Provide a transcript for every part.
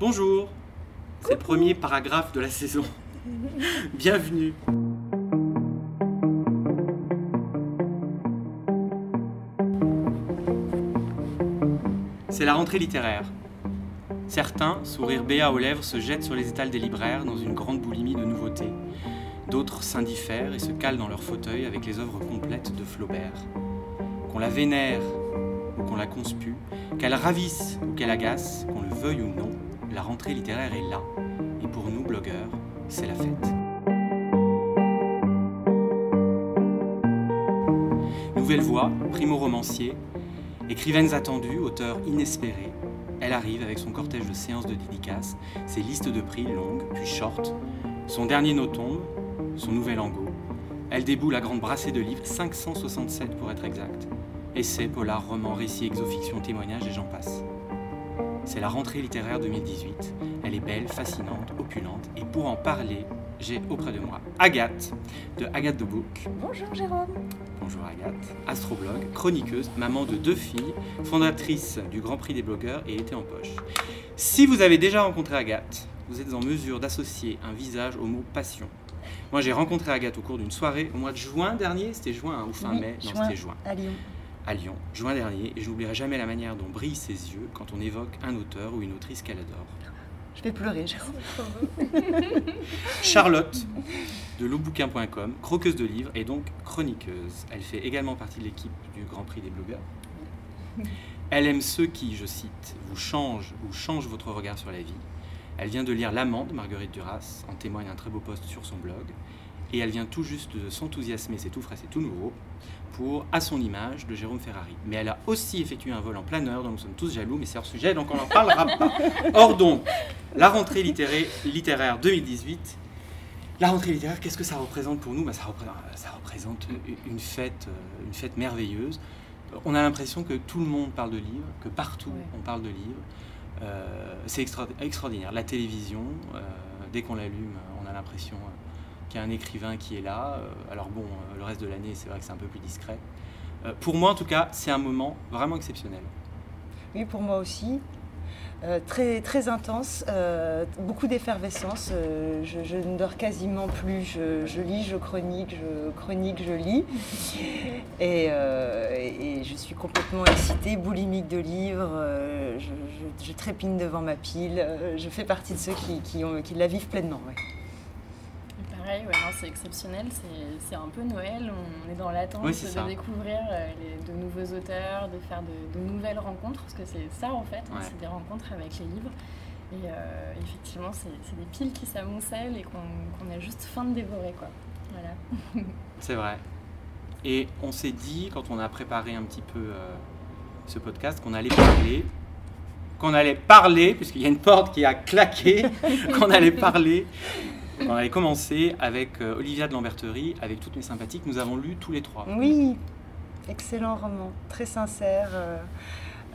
Bonjour, c'est le premier paragraphe de la saison. Bienvenue. C'est la rentrée littéraire. Certains, sourire béat aux lèvres, se jettent sur les étals des libraires dans une grande boulimie de nouveautés. D'autres s'indiffèrent et se calent dans leur fauteuil avec les œuvres complètes de Flaubert. Qu'on la vénère ou qu'on la conspue, qu'elle ravisse ou qu'elle agace, qu'on le veuille ou non, la rentrée littéraire est là. Et pour nous, blogueurs, c'est la fête. Nouvelle voix, primo-romancier, écrivaines attendues, auteur inespéré, elle arrive avec son cortège de séances de dédicaces, ses listes de prix longues, puis short, son dernier no tombe, son nouvel angot. Elle déboule la grande brassée de livres, 567 pour être exact. Essais, polar, romans, récits, exofiction, témoignages et j'en passe. C'est la rentrée littéraire 2018. Elle est belle, fascinante, opulente. Et pour en parler, j'ai auprès de moi Agathe, de Agathe de Book. Bonjour Jérôme. Bonjour Agathe. Astroblog, chroniqueuse, maman de deux filles, fondatrice du Grand Prix des blogueurs et été en poche. Si vous avez déjà rencontré Agathe, vous êtes en mesure d'associer un visage au mot passion. Moi, j'ai rencontré Agathe au cours d'une soirée au mois de juin dernier. C'était juin hein, ou fin Oui, mai Non, c'était juin. À Lyon. À Lyon, juin dernier. Et je n'oublierai jamais la manière dont brillent ses yeux quand on évoque un auteur ou une autrice qu'elle adore. Je vais pleurer, Jérôme. Charlotte de loubouquin.com, croqueuse de livres et donc chroniqueuse. Elle fait également partie de l'équipe du Grand Prix des blogueurs. Elle aime ceux qui, je cite, vous changent ou changent votre regard sur la vie. Elle vient de lire L'amant de Marguerite Duras, en témoigne un très beau post sur son blog. Et elle vient tout juste de s'enthousiasmer, c'est tout frais, c'est tout nouveau, pour À son image de Jérôme Ferrari. Mais elle a aussi effectué un vol en planeur dont nous sommes tous jaloux, mais c'est hors sujet, donc on n'en parlera pas. Or donc, la rentrée littéraire, littéraire 2018, la rentrée littéraire, qu'est-ce que ça représente pour nous? Bah, ça, représente, ça représente une fête, euh, une fête merveilleuse. On a l'impression que tout le monde parle de livres, que partout Ouais. on parle de livres. Euh, c'est extra- extraordinaire. La télévision, euh, dès qu'on l'allume, on a l'impression qu'il y a un écrivain qui est là. Euh, alors bon, euh, le reste de l'année, c'est vrai que c'est un peu plus discret. Euh, pour moi, en tout cas, c'est un moment vraiment exceptionnel. Oui, pour moi aussi. Euh, très, très intense, euh, beaucoup d'effervescence. euh, je, je ne dors quasiment plus. Je, je lis, je chronique, je chronique, je lis. Et, euh, et- et je suis complètement excitée, boulimique de livres. euh, je, je- je trépigne devant ma pile. je fais partie de ceux qui, qui, ont- qui la vivent pleinement. ouais. Pareil, ouais, non, c'est exceptionnel, c'est c'est un peu Noël, on est dans l'attente Oui, ça. de découvrir euh, les- de nouveaux auteurs, de faire de, de nouvelles rencontres, parce que c'est ça en fait, hein, c'est des rencontres avec les livres. Et euh, effectivement, c'est des piles qui s'amoncellent et qu'on qu'on a juste faim de dévorer. Quoi. Voilà. C'est vrai. Et on s'est dit, quand on a préparé un petit peu euh, ce podcast, qu'on allait parler, qu'on allait parler, puisqu'il y a une porte qui a claqué, qu'on allait parler, qu'on allait commencer avec euh, Olivia de Lamberterie, avec toutes mes sympathies, que nous avons lues tous les trois. Oui, excellent roman, très sincère. euh,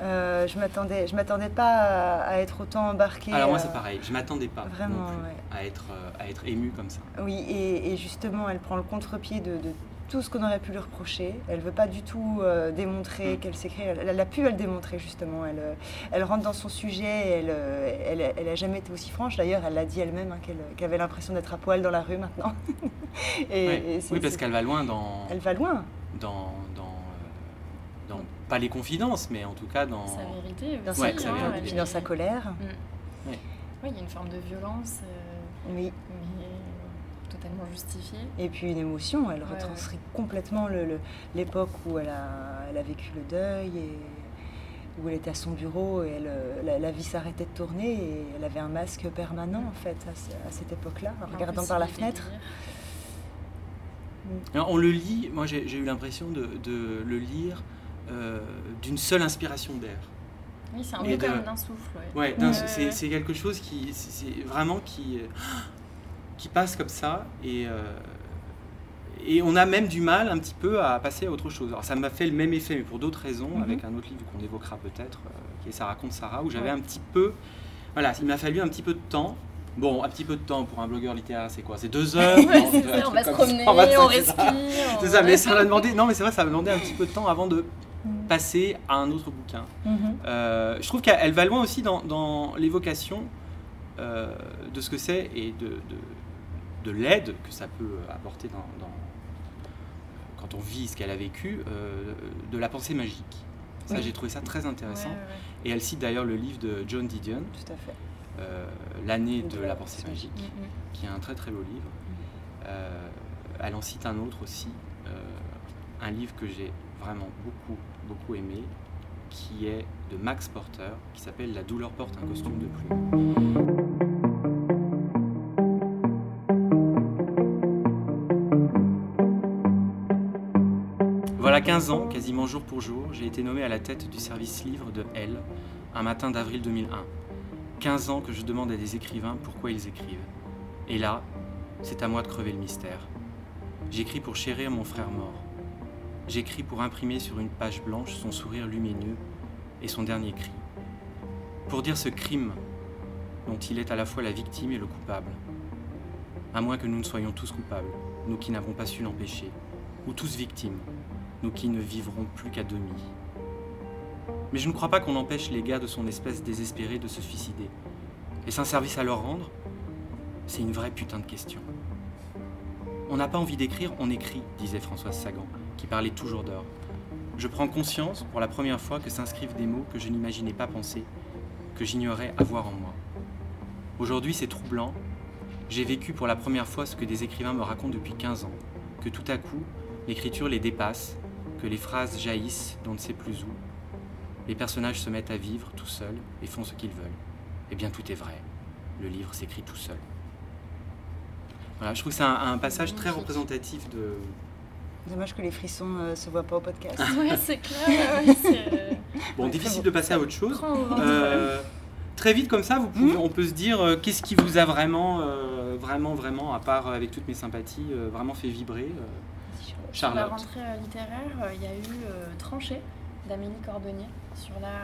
euh, je m'attendais, je m'attendais pas à, à être autant embarquée. Alors moi c'est pareil, je m'attendais pas Vraiment, non plus ouais. à, être, à être ému comme ça. Oui, et, et justement, elle prend le contre-pied de, de tout ce qu'on aurait pu lui reprocher. Elle veut pas du tout euh, démontrer Mm. qu'elle s'écrit. Elle, elle a pu à le démontrer justement. Elle, euh, elle rentre dans son sujet. et Elle, euh, elle, elle a jamais été aussi franche. D'ailleurs, elle l'a dit elle-même hein, qu'elle, qu'elle avait l'impression d'être à poil dans la rue maintenant. et, Oui, et c'est- oui, parce qu'elle va loin dans, elle va loin. dans, dans, euh, dans- pas les confidences, mais en tout cas dans... Sa vérité Dans. Ouais, sa, sa hein, vérité. elle dans sa colère. Oui, il y a une forme de violence, euh, Oui. mais totalement justifiée. Et puis une émotion, elle Ouais, retranscrit complètement le- le- l'époque où elle a, elle a vécu le deuil et où elle était à son bureau et elle, la, la vie s'arrêtait de tourner et elle avait un masque permanent en fait à, ce- à cette époque-là, en regardant par la fenêtre. Alors, on le lit, moi j'ai eu l'impression de, de le lire euh, d'une seule inspiration d'air. Oui, c'est un Et peu comme d'un souffle. Ouais. Ouais, c'est quelque chose qui, c'est c'est vraiment qui, euh, qui passe comme ça et, euh, et on a même du mal un petit peu à passer à autre chose. Alors ça m'a fait le même effet, mais pour d'autres raisons, Mhm. avec un autre livre qu'on évoquera peut-être, euh, qui est Ça raconte Sarah, où j'avais Ouais. un petit peu, voilà, il m'a fallu un petit peu de temps. Bon, un petit peu de temps pour un blogueur littéraire, c'est quoi? C'est deux heures? Ouais, non, on va se promener, ça. va- on ça. respire. C'est on- ça, mais ça m'a demandé. Non, mais c'est vrai, ça m'a demandé un petit peu de temps avant de Mhm. passer à un autre bouquin. Mhm. Euh, je trouve qu'elle elle va loin aussi dans, dans l'évocation de ce que c'est et de, de, l'aide que ça peut apporter dans, quand on vit ce qu'elle a vécu, de la pensée magique. Ça, j'ai trouvé ça très intéressant. Et elle cite d'ailleurs le livre de John Didion. Tout à fait. Euh, L'année de la pensée magique, mm, mm. qui est un très très beau livre. Euh, elle en cite un autre aussi, euh, un livre que j'ai vraiment beaucoup beaucoup aimé, qui est de Max Porter, qui s'appelle La douleur porte un costume de plume. Voilà 15 ans, quasiment jour pour jour, j'ai été nommé à la tête du service livre de Elle, un matin d'avril 2001. 15 ans que je demande à des écrivains pourquoi ils écrivent. Et là, c'est à moi de crever le mystère. J'écris pour chérir mon frère mort. J'écris pour imprimer sur une page blanche son sourire lumineux et son dernier cri. Pour dire ce crime dont il est à la fois la victime et le coupable. À moins que nous ne soyons tous coupables, nous qui n'avons pas su l'empêcher, ou tous victimes, nous qui ne vivrons plus qu'à demi. Mais je ne crois pas qu'on empêche les gars de son espèce désespérée de se suicider. Est-ce un service à leur rendre C'est une vraie putain de question. On n'a pas envie d'écrire, on écrit, disait Françoise Sagan, qui parlait toujours d'or. Je prends conscience, pour la première fois, que s'inscrivent des mots que je n'imaginais pas penser, que j'ignorais avoir en moi. Aujourd'hui, c'est troublant. J'ai vécu pour la première fois ce que des écrivains me racontent depuis 15 ans, que tout à coup, l'écriture les dépasse, que les phrases jaillissent d'on ne sait plus où. Les personnages se mettent à vivre tout seuls et font ce qu'ils veulent. Eh bien, tout est vrai. Le livre s'écrit tout seul. Voilà, je trouve que c'est un, passage très représentatif de. Dommage que les frissons ne euh, se voient pas au podcast. oui, c'est clair. Euh, bon, difficile de passer à autre chose. Euh, très vite comme ça, vous pouvez, hmm on peut se dire qu'est-ce qui vous a vraiment, vraiment, vraiment, à part avec toutes mes sympathies, vraiment fait vibrer sur la rentrée euh, littéraire, euh, il y a eu euh, Tranché d'Amélie Cordonnier sur la,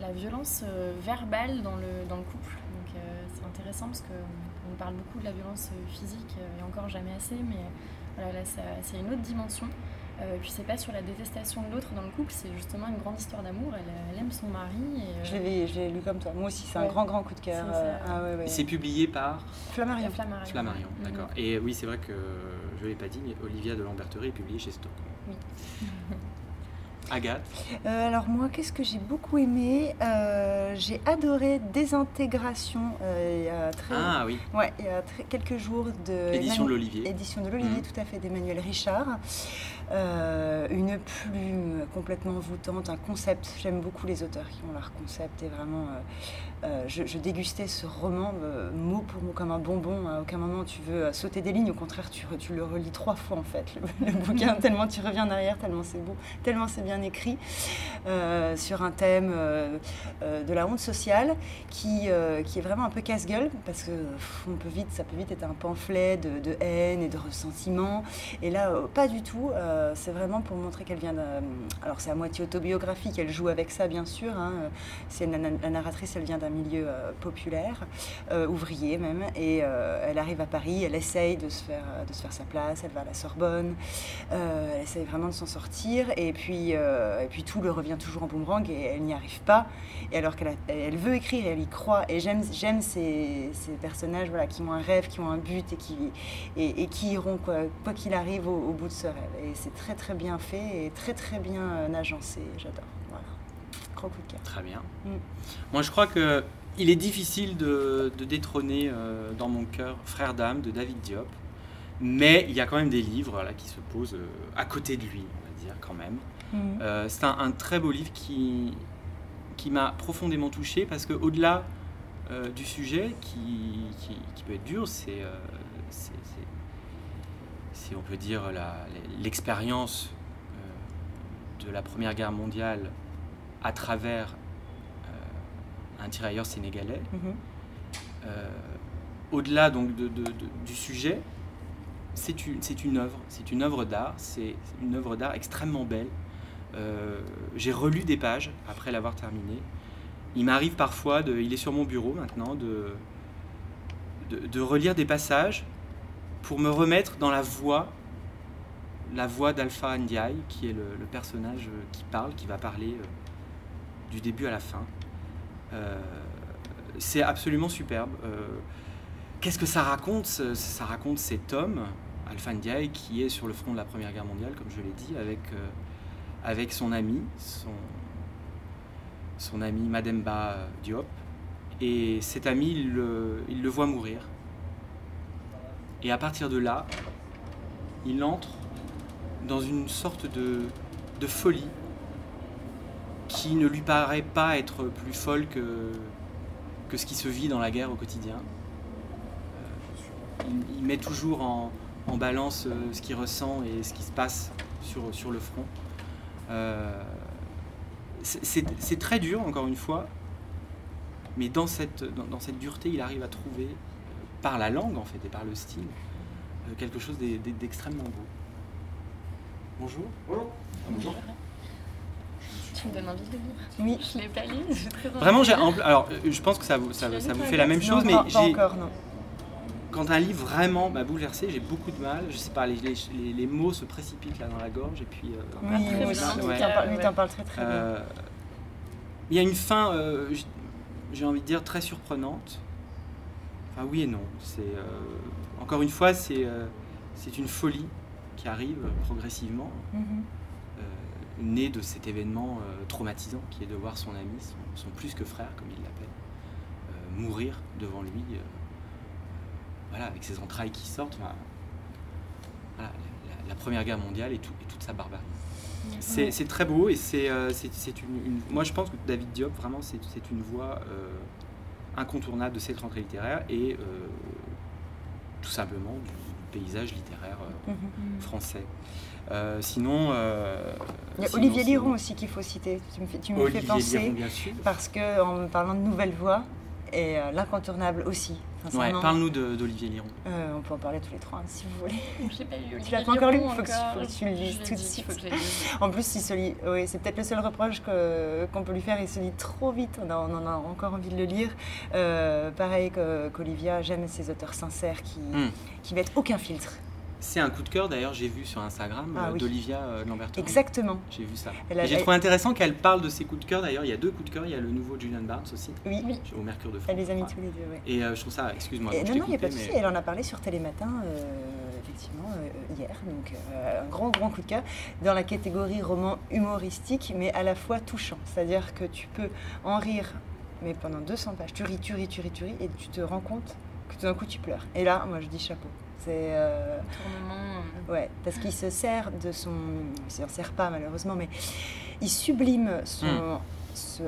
la violence verbale dans le, dans le couple. Donc c'est intéressant parce qu'on parle beaucoup de la violence physique et encore jamais assez, mais voilà, là c'est une autre dimension. Euh, puis c'est pas sur la détestation de l'autre dans le couple, c'est justement une grande histoire d'amour. Elle, aime son mari. Et, Je l'ai lu comme toi. Moi aussi, c'est un grand, grand coup de cœur. C'est ah, publié par Flammarion. Flammarion, Flammarion d'accord. Et oui, c'est vrai que je ne l'ai pas dit, mais Olivia de Lamberterie est publiée chez Stock. Oui. Agathe euh, Alors moi, qu'est-ce que j'ai beaucoup aimé euh, J'ai adoré Désintégration euh, il y a très, ah, oui. ouais, il y a quelques jours de... Édition de l'Olivier. Édition de l'Olivier, mmh. tout à fait, d'Emmanuel Richard. une plume complètement voûtante, un concept. J'aime beaucoup les auteurs qui ont leur concept et vraiment euh, je, dégustais ce roman euh, mot pour mot comme un bonbon. À aucun moment tu veux euh, sauter des lignes. Au contraire, tu, tu le relis trois fois en fait, le, bouquin, tellement tu reviens derrière, tellement c'est beau, tellement c'est bien écrit, sur un thème de la honte sociale qui, qui est vraiment un peu casse-gueule parce que on peut vite, ça peut vite être un pamphlet de, haine et de ressentiment. Et là, pas du tout. c'est vraiment pour montrer qu'elle vient d'un. Alors c'est à moitié autobiographique, elle joue avec ça bien sûr. Hein. C'est la narratrice, elle vient d'un milieu euh, populaire, euh, ouvrier même, et euh, elle arrive à Paris, elle essaye de se faire, de se faire sa place, elle va à la Sorbonne, elle essaye vraiment de s'en sortir, et puis, et puis tout le revient toujours en boomerang, et elle n'y arrive pas, et alors qu'elle elle veut écrire, elle y croit, et j'aime, ces, ces, personnages voilà, qui ont un rêve, qui ont un but, et qui, et, qui iront, quoi, qu'il arrive, au, bout de ce rêve. Et c'est très très bien fait, et très très bien agencé, j'adore. Très bien. Mm. Moi, je crois que il est difficile de, détrôner euh, dans mon cœur Frère d'âme de David Diop, mais il y a quand même des livres là, qui se posent euh, à côté de lui, on va dire quand même. Mm. Euh, c'est un, très beau livre qui, qui m'a profondément touché parce que au-delà du sujet qui, qui, peut être dur, c'est, si on peut dire, l'expérience de la Première Guerre mondiale à travers euh, un tirailleur sénégalais. Mhm. Euh, au-delà donc de, du sujet, c'est une, œuvre, c'est une œuvre d'art, c'est une œuvre d'art extrêmement belle. Euh, j'ai relu des pages après l'avoir terminé. Il m'arrive parfois, de, il est sur mon bureau maintenant, de, de, relire des passages pour me remettre dans la voix, la voix d'Alpha Ndiaye, qui est le, le, personnage qui parle, qui va parler du début à la fin. Euh, c'est absolument superbe. Qu'est-ce que ça raconte Ça raconte cet homme, Alpha Ndiaye, qui est sur le front de la Première Guerre mondiale, comme je l'ai dit, avec, avec son ami, son, son ami Mademba Diop. Et cet ami, il le, voit mourir. Et à partir de là, il entre dans une sorte de, folie qui ne lui paraît pas être plus folle que, que ce qui se vit dans la guerre au quotidien. Euh, il, met toujours en, balance euh, ce qu'il ressent et ce qui se passe sur, sur le front. Euh, c'est très dur, encore une fois, mais dans cette, dans, cette dureté, il arrive à trouver, par la langue en fait et par le style, quelque chose d'extrêmement beau. Bonjour. Bonjour. Tu me donnes envie de lire Oui. Je l'ai pas lu. Vraiment, j'ai, alors euh, je pense que ça, vous, ça, ça vous fait la même chose, mais j'ai. encore, non quand un livre vraiment m'a bouleversé, j'ai beaucoup de mal. Je sais pas, les, les, mots se précipitent là dans la gorge et puis. Euh, oui, très bien. Lui, t'en parles très très bien. Euh, il y a une fin, euh, j'ai envie de dire, très surprenante. Enfin, oui et non. C'est encore une fois, c'est c'est une folie qui arrive progressivement, mm-hmm. Née de cet événement traumatisant qui est de voir son ami, son plus que frère, comme il l'appelle, mourir devant lui voilà, avec ses entrailles qui sortent. la, Première Guerre mondiale et, toute sa barbarie. C'est très beau et c'est euh, une, Moi, je pense que David Diop, vraiment, c'est une voix euh, incontournable de cette rentrée littéraire et euh, tout simplement du paysage littéraire mhm. français. Sinon, il y a Olivier Liron aussi qu'il faut citer. Tu me, fais penser parce que en parlant de nouvelles voix et l'incontournable aussi. Ouais, parle-nous d'Olivier Liron. Euh, on peut en parler tous les trois hein, si vous voulez. J'ai pas lu Tu l'as pas encore lu Il faut, que tu le lises tout de suite. En plus, il se lit. Oui, c'est peut-être le seul reproche qu'on peut lui faire. Il se lit trop vite. On, en a encore envie de le lire. Euh, pareil qu'Olivia, j'aime ces auteurs sincères qui, hmm. qui mettent aucun filtre. C'est un coup de cœur d'ailleurs, j'ai vu sur Instagram ah euh, d'Olivia euh, Exactement. J'ai vu ça. J'ai trouvé intéressant qu'elle parle de ses coups de cœur d'ailleurs. Il y a deux coups de cœur. Il y a le nouveau Julian Barnes aussi. Oui. Au Mercure de France. Elle les a mis tous les deux. Et euh, je trouve ça, excuse-moi. Non, non, il n'y a pas de souci. Elle en a parlé sur Télématin, effectivement, hier. Donc un grand, grand coup de cœur dans la catégorie roman humoristique, mais à la fois touchant. C'est-à-dire que tu peux en rire, mais pendant 200 pages, tu ris, tu ris, tu ris, tu ris, et tu te rends compte que tout d'un coup tu pleures. Et là, moi je dis chapeau. C'est euh, euh... ouais, parce qu'il se sert de son, il s'en sert pas malheureusement, mais il sublime son,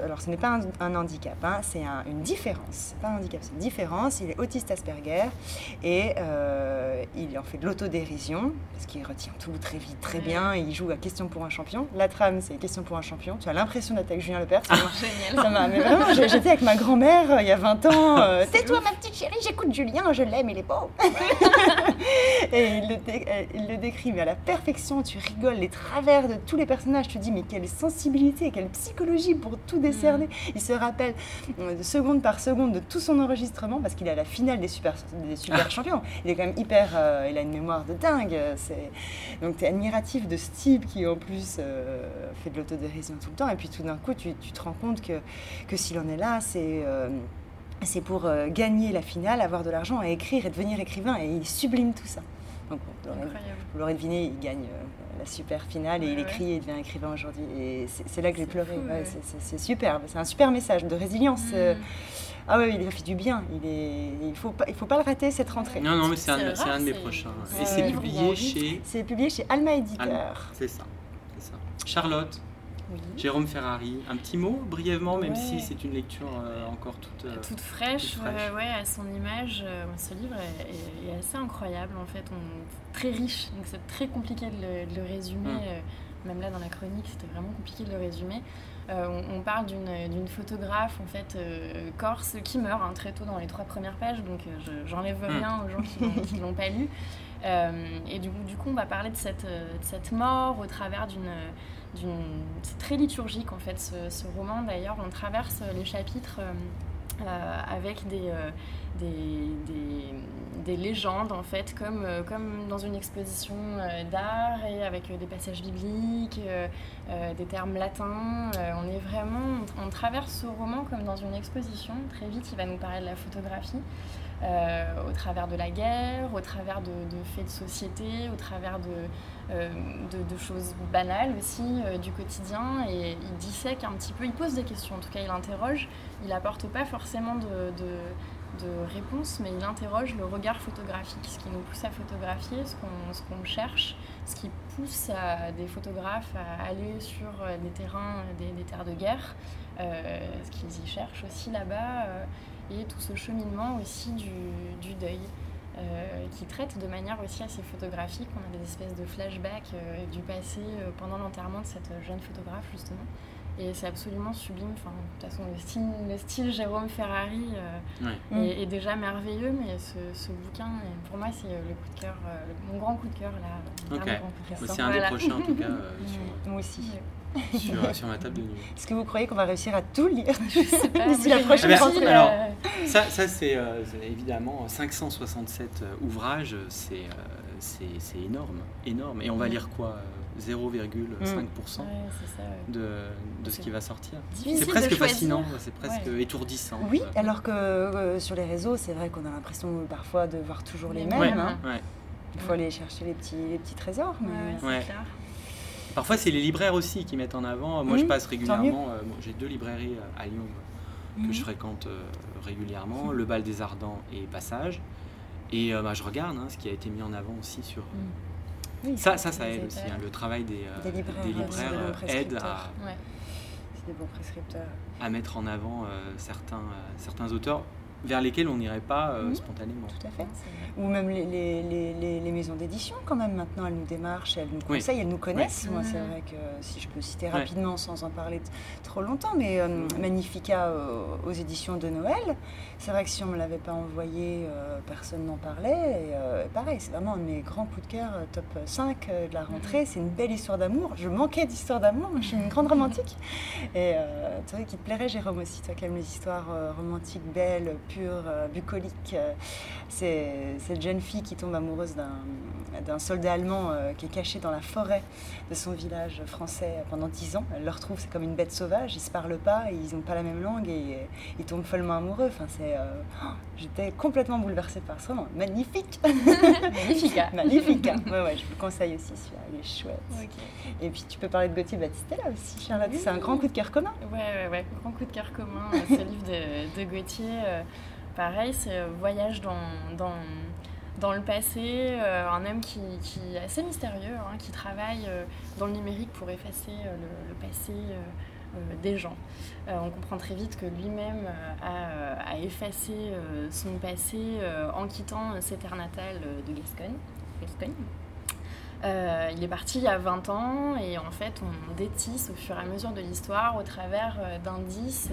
alors ce n'est pas un, handicap, hein, c'est une différence. Pas un handicap, c'est une différence. Il est autiste Asperger et euh, il en fait de l'autodérision parce qu'il retient tout très vite, très bien. Et il joue à question pour un champion. La trame, c'est question pour un champion. Tu as l'impression d'être avec Julien Lepers. Ah, génial. Ça mais vraiment, j'étais avec ma grand-mère euh, il y a 20 ans. Euh, Tais-toi, ma petite chérie, j'écoute Julien, je l'aime, il est beau. et il le, il le décrit, mais à la perfection. Tu rigoles les travers de tous les personnages. Tu te dis, mais quelle sensibilité, quelle psychologie pour tout décerner. Il se rappelle euh, seconde par seconde de tout son enregistrement parce qu'il est à la finale des super, des super ah. champions. Il est quand même hyper. Euh, il a une mémoire de dingue. Donc tu es admiratif de ce type qui en plus euh, fait de l'autodérision tout le temps. Et puis tout d'un coup, tu, tu, te rends compte que, que s'il en est là, c'est c'est pour gagner la finale, avoir de l'argent et écrire et devenir écrivain. Et il sublime tout ça. Donc, vous l'aurez deviné, il gagne la super finale et il écrit et il devient écrivain aujourd'hui. Et c'est là que j'ai pleuré. c'est superbe. C'est un super message de résilience. Mm. Euh. Ah oui, il a fait du bien. Il est, il faut pas, il faut pas le rater cette rentrée. Non, non, mais c'est un, un, de mes prochains. Et c'est publié chez. C'est publié chez Alma Éditeur. C'est ça, ça. Charlotte. Jérôme Ferrari, un petit mot brièvement, même si c'est une lecture euh, encore toute, euh, toute fraîche, ouais, à son image. ce livre est, assez incroyable en fait, on, très riche, donc c'est très compliqué de le, résumer. Hum. même là dans la chronique, c'était vraiment compliqué de le résumer. On, parle d'une photographe en fait corse qui meurt hein, très tôt dans les trois premières pages, donc j'enlève hum. rien aux gens qui ne l'ont pas lu. et du coup, du coup, on va parler de cette, de cette mort au travers d'une c'est très liturgique en fait ce, roman d'ailleurs. On traverse les chapitres euh, avec des, des, légendes en fait, comme, comme dans une exposition d'art et avec des passages bibliques, des termes latins. on est vraiment, on traverse ce roman comme dans une exposition. Très vite, il va nous parler de la photographie. au travers de la guerre, au travers de, faits de société, au travers de, de, choses banales aussi du quotidien. Et il dissèque un petit peu, il pose des questions, en tout cas il interroge. Il apporte pas forcément de, réponse, mais il interroge le regard photographique, ce qui nous pousse à photographier, ce qu'on cherche, ce qui pousse des photographes à aller sur des terrains, des, terres de guerre, euh, ce qu'ils y cherchent aussi là-bas, euh, et tout ce cheminement aussi du, deuil. Euh, qui traite de manière aussi assez photographique. On a des espèces de flashbacks du passé pendant l'enterrement de cette jeune photographe justement. Et c'est absolument sublime. Enfin, de toute façon, le style, le style Jérôme Ferrari euh, est, déjà merveilleux, mais ce, bouquin, pour moi, c'est le coup de cœur, euh, mon grand coup de cœur là. Ok. C'est un des prochains en tout cas. Euh, moi aussi. Sur, sur, ma table de nuit. Est-ce que vous croyez qu'on va réussir à tout lire d'ici la prochaine ah ben, Alors, ça, ça c'est évidemment 567 ouvrages, c'est énorme, énorme. Et on va lire quoi 0,5% mm. de, de ce qui va sortir. C'est presque fascinant, c'est presque étourdissant. Oui, alors que euh, sur les réseaux, c'est vrai qu'on a l'impression parfois de voir toujours les, mêmes. Hein. Il faut aller chercher les petits, les petits trésors. Mais... Parfois, c'est les libraires aussi qui mettent en avant. Moi, je passe régulièrement. Euh, J'ai deux librairies euh, à Lyon que je fréquente régulièrement le Bal des Ardents et Passage. Et bah, je regarde hein, ce qui a été mis en avant aussi sur, ça, ça, ça aide aussi. Hein, le travail des, euh, libraires, euh, aide à, à mettre en avant euh, certains, certains auteurs vers lesquels on n'irait pas mhm. spontanément. Tout à fait. Ou même les, les, les, les maisons d'édition, quand même, maintenant, elles nous démarchent, elles nous conseillent, elles nous connaissent. Moi, c'est vrai que si je peux citer rapidement sans en parler trop longtemps, mais Magnifica aux éditions de Noël, c'est vrai que si on ne me l'avait pas envoyé, euh, personne n'en parlait. Et, euh, pareil, c'est vraiment un de mes grands coups de cœur, euh, top 5 de la rentrée. C'est une belle histoire d'amour. Je manquais d'histoire d'amour, je suis une grande romantique. Et tu vois, qui te plairait, Jérôme, aussi, toi qui aimes les histoires romantiques, belles, pures, bucoliques. c'est cette jeune fille qui tombe amoureuse d'un soldat allemand qui est caché dans la forêt de son village français pendant 10 ans. Elle le retrouve, c'est comme une bête sauvage, ils se parlent pas, ils n'ont pas la même langue et ils tombent follement amoureux. Enfin, c'est euh, oh, j'étais complètement bouleversée par ce roman. Magnifique Magnifique Magnifique ouais, ouais, je vous conseille aussi celui-là, il est chouette. Et puis tu peux parler de Gauthier Battistella aussi, Charlotte, c'est un grand coup de cœur commun. Ouais, ouais, ouais, grand coup de cœur commun, euh, ce livre de, de Gauthier. Euh, pareil, c'est Voyage dans, dans, dans le passé, un homme qui, qui, est assez mystérieux, hein, qui travaille dans le numérique pour effacer le, passé euh, des gens. Euh, on comprend très vite que lui-même euh, a, effacé son passé en quittant ses terres natales de Gascogne. Il est parti il y a 20 ans et en fait on détisse au fur et à mesure de l'histoire au travers d'indices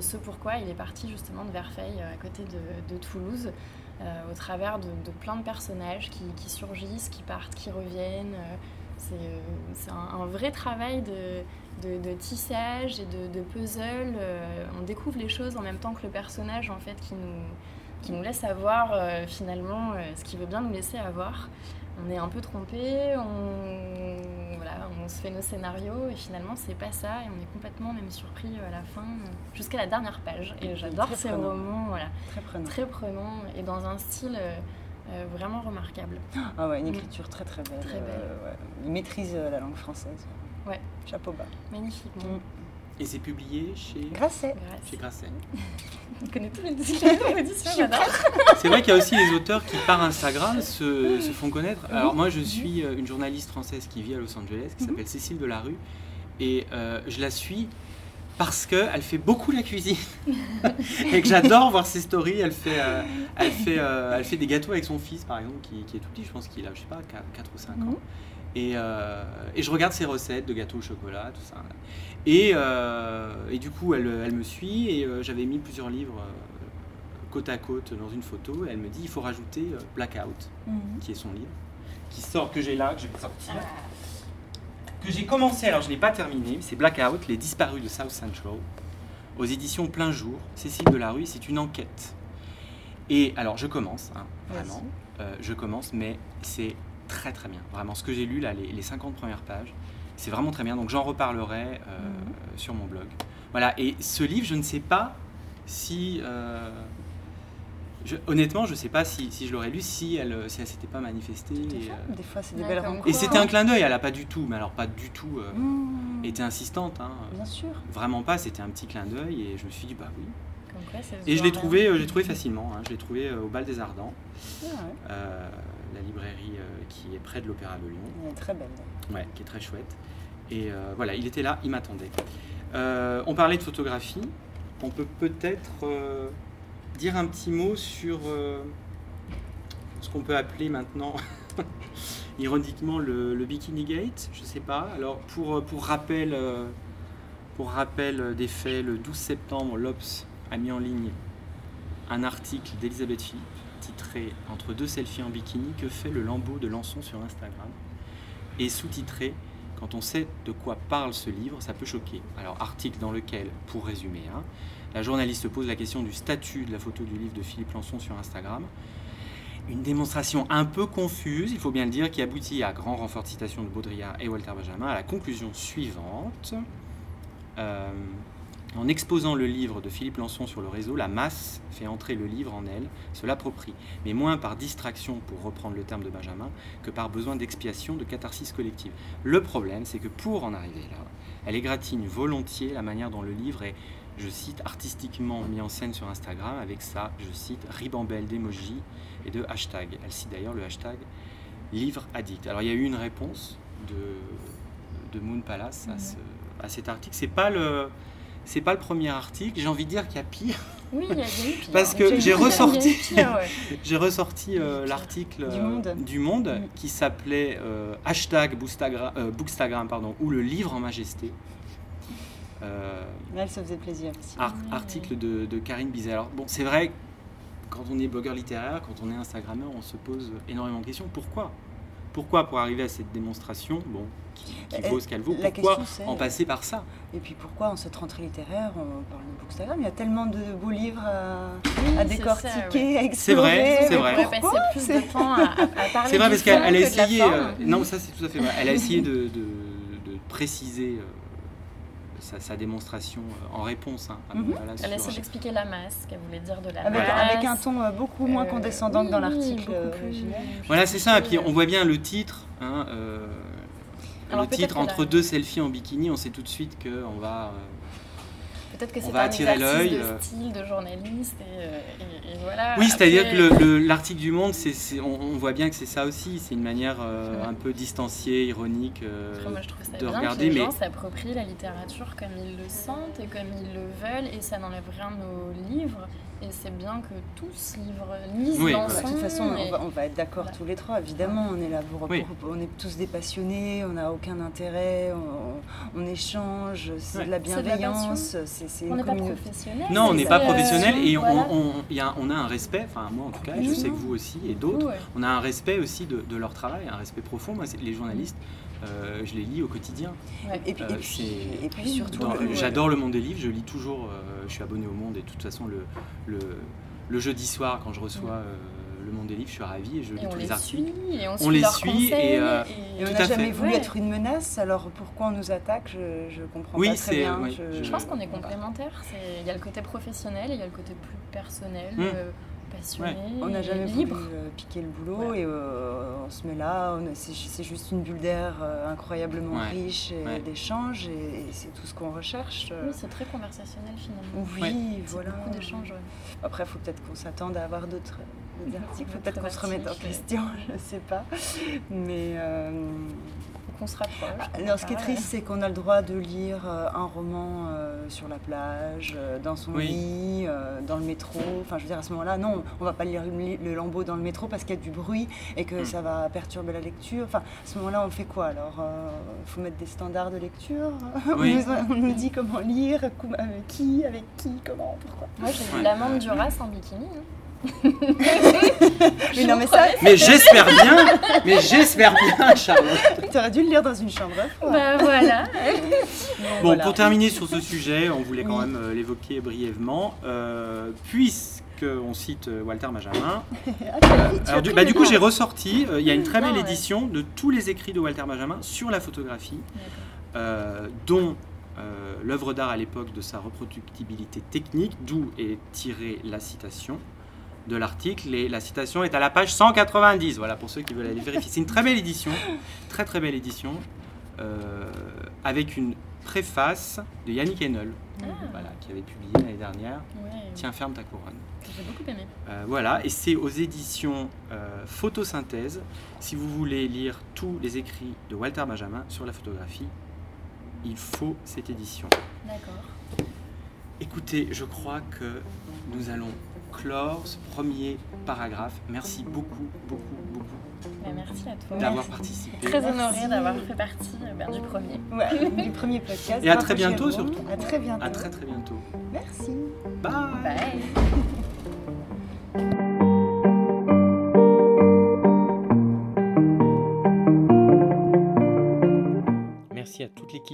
ce pourquoi il est parti justement de Verfeil à côté de, Toulouse au travers de, plein de personnages qui, surgissent, qui partent, qui reviennent. c'est un, vrai travail de, de, tissage et de, puzzle. Euh, on découvre les choses en même temps que le personnage en fait qui nous, qui nous laisse avoir euh, finalement euh, ce qu'il veut bien nous laisser avoir. On est un peu trompé, on, voilà, on se fait nos scénarios et finalement c'est pas ça et on est complètement même surpris à la fin jusqu'à la dernière page. Et j'adore ces romans, voilà, très prenant. et dans un style vraiment remarquable. Ah ouais, une écriture très très belle. Très belle. Il maîtrise la langue française. Ouais. Chapeau bas. Magnifique. Mm. Et c'est publié chez Grasset. Chez Grasset. On connaît tous les éditions, j'adore. C'est vrai qu'il y a aussi les auteurs qui, par Instagram, se, se font connaître. Mhm. Alors, moi, je suis euh, une journaliste française qui vit à Los Angeles, qui mhm. s'appelle Cécile Delarue. Et euh, je la suis parce qu'elle fait beaucoup la cuisine. et que j'adore voir ses stories. Elle fait, euh, elle, fait, elle fait des gâteaux avec son fils, par exemple, qui, qui est tout petit. Je pense qu'il a, je sais pas, 4, ou 5 ans. Euh, et, je regarde ses recettes de gâteaux au chocolat, tout ça. Et, euh, et du coup, elle, elle, me suit et euh, j'avais mis plusieurs livres côte à côte dans une photo. Et elle me dit il faut rajouter Blackout, mhm. qui est son livre, qui sort, que j'ai là, que je vais sortir. Que j'ai commencé, alors je ne l'ai pas terminé, c'est Blackout, Les disparus de South Central, aux éditions Plein Jour, Cécile Delarue, c'est une enquête. Et alors, je commence, hein, vraiment, je commence, mais c'est très très bien. Vraiment, ce que j'ai lu là, les, 50 premières pages, c'est vraiment très bien. Donc j'en reparlerai euh, mhm. sur mon blog. Voilà, et ce livre, je ne sais pas si... Euh, honnêtement, je ne sais pas si, si je l'aurais lu si elle ne si s'était pas manifestée. Et, euh, des fois, c'est des belles rencontres. Et c'était un clin d'œil, elle n'a pas du tout, mais alors pas du tout mmh. été insistante. Hein, Bien sûr. Vraiment pas, c'était un petit clin d'œil et je me suis dit, bah oui. et je l'ai trouvé, j'ai trouvé facilement. Hein, je l'ai trouvé au Bal des Ardents. Ah la librairie euh, qui est près de l'Opéra de Lyon. Très belle. Ouais, qui est très chouette. Et euh, voilà, il était là, il m'attendait. Euh, on parlait de photographie. On peut peut-être dire un petit mot sur ce qu'on peut appeler maintenant, ironiquement, le, Bikini Gate. Je ne sais pas. Alors, pour, pour, rappel, pour rappel des faits, le 12 septembre, l'Obs a mis en ligne un article d'Elisabeth Philippe titré Entre deux selfies en bikini, que fait le lambeau de Lançon sur Instagram Et sous-titré Quand on sait de quoi parle ce livre, ça peut choquer. Alors, article dans lequel, pour résumer, hein, la journaliste pose la question du statut de la photo du livre de Philippe Lançon sur Instagram. Une démonstration un peu confuse, il faut bien le dire, qui aboutit à grand renfort de citation de Baudrillard et Walter Benjamin à la conclusion suivante. Euh, en exposant le livre de Philippe Lançon sur le réseau, la masse fait entrer le livre en elle, se l'approprie, mais moins par distraction, pour reprendre le terme de Benjamin, que par besoin d'expiation, de catharsis collective. Le problème, c'est que pour en arriver là, elle égratigne volontiers la manière dont le livre est, je cite, artistiquement mis en scène sur Instagram, avec sa, je cite, ribambelle d'emojis et de hashtags. Elle cite d'ailleurs le hashtag livre addict. Alors il y a eu une réponse de, de Moon Palace à, ce, à cet article. C'est pas le c'est pas le premier article. J'ai envie de dire qu'il y a pire. Oui, il y a pire. Parce que j'ai ressorti, j'ai ressorti euh, l'article du Monde, euh, mm. qui s'appelait euh, hashtag Bookstagram, pardon, ou le livre en majesté. Elle se faisait plaisir aussi. article de, de, Karine Bizet. Alors bon, c'est vrai, quand on est blogueur littéraire, quand on est Instagrammeur, on se pose énormément de questions. Pourquoi? Pourquoi pour arriver à cette démonstration, bon, qui, vaut ce qu'elle vaut, pourquoi en passer par ça? Et puis pourquoi en cette rentrée littéraire, on parle de Bookstagram, il y a tellement de beaux livres à, décortiquer, à explorer. C'est vrai, c'est vrai. Pourquoi plus de temps à, parler C'est vrai parce qu'elle a essayé, euh, non ça c'est tout à fait vrai, elle a essayé de, de, de préciser euh, sa, démonstration euh, en réponse. Hein, mhm. Elle essaie d'expliquer la masse, qu'elle voulait dire de la avec, masse. Avec un ton euh, beaucoup moins euh, condescendant que dans l'article. voilà, c'est ça. Et puis on voit bien le titre. Hein, le titre entre deux selfies en bikini, on sait tout de suite qu'on va peut-être que c'est un attirer l'œil. de style de journaliste et, voilà. Oui, c'est-à-dire que l'article du Monde, c'est, on, voit bien que c'est ça aussi. C'est une manière euh, un peu distanciée, ironique euh, moi, je trouve ça de bien regarder. Que les gens s'approprient la littérature comme ils le sentent et comme ils le veulent, et ça n'enlève rien aux livres. Et c'est bien que tous livrent, lisent oui, De toute façon, on, va, être d'accord tous les trois, évidemment. On est là pour, on est tous des passionnés, on n'a aucun intérêt, on, échange, c'est de la bienveillance, c'est une communauté. Pas professionnel. Non, on n'est pas professionnel et on, y a, on a un respect, enfin moi en tout cas, je sais que vous aussi et d'autres, on a un respect aussi de, de, leur travail, un respect profond. Moi, les journalistes, euh, je les lis au quotidien. Et, puis, et, puis, surtout, j'adore le monde des livres, je lis toujours, euh, je suis abonné au monde et de toute façon le, le, le jeudi soir quand je reçois euh, le monde des livres, je suis ravi et je lis tous les, articles. et on, les suit et, on n'a jamais voulu être une menace, alors pourquoi on nous attaque? Je ne comprends pas très bien. je, pense qu'on est complémentaires. Il y a le côté professionnel et il y a le côté plus personnel. On n'a jamais libre. voulu euh, piquer le boulot et euh, on se met là. C'est juste une bulle d'air euh, incroyablement riche d'échanges et, c'est tout ce qu'on recherche. Oui, c'est très conversationnel finalement. Oui, voilà. Beaucoup d'échanges. Après, il faut peut-être qu'on s'attende à avoir d'autres articles. Peut-être qu'on se remette en question, je ne sais pas. Mais qu'on se rapproche. Alors, ce qui est triste, c'est qu'on a le droit de lire euh, un roman euh, sur la plage, euh, dans son lit, dans le métro. Enfin, je veux dire, à ce moment-là, non, on va pas lire le lambeau dans le métro parce qu'il y a du bruit et que hmm. ça va perturber la lecture. Enfin, à ce moment-là, on fait quoi Alors, il faut mettre des standards de lecture? on, nous, dit comment lire, avec qui, avec qui, comment, pourquoi? Moi, j'ai lu L'amande du Duras en bikini. Hein. mais non, mais ça. Mais j'espère bien, mais j'espère bien, Charlotte. Tu aurais dû le lire dans une chambre Bah voilà. bon, pour terminer sur ce sujet, on voulait quand même euh, l'évoquer brièvement, euh, puisqu'on cite euh, Walter Benjamin. Ah, du, bah, du, coup, j'ai ressorti, il y a une très belle édition de tous les écrits de Walter Benjamin sur la photographie, dont l'œuvre d'art à l'époque de sa reproductibilité technique, d'où est tirée la citation de l'article et la citation est à la page 190. Voilà pour ceux qui veulent aller vérifier. C'est une très belle édition, très très belle édition, euh, avec une préface de Yannick Henel, ah. voilà, qui avait publié l'année dernière. Tiens, ferme ta couronne. J'ai beaucoup aimé. Euh, voilà, et c'est aux éditions euh, Photosynthèse. Si vous voulez lire tous les écrits de Walter Benjamin sur la photographie, il faut cette édition. D'accord. Écoutez, je crois que nous allons clore ce premier paragraphe. Merci beaucoup, beaucoup, beaucoup. Bah, merci à toi. D'avoir participé. Très honorée d'avoir fait partie euh, ben, du premier. Ouais, du premier podcast. Et à très bientôt surtout. À très bientôt. À très très bientôt. Merci. Bye. Bye.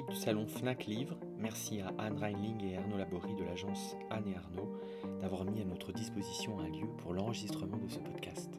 Du salon Fnac Livre. Merci à Anne Reinling et Arnaud Laborie de l'agence Anne et Arnaud d'avoir mis à notre disposition un lieu pour l'enregistrement de ce podcast.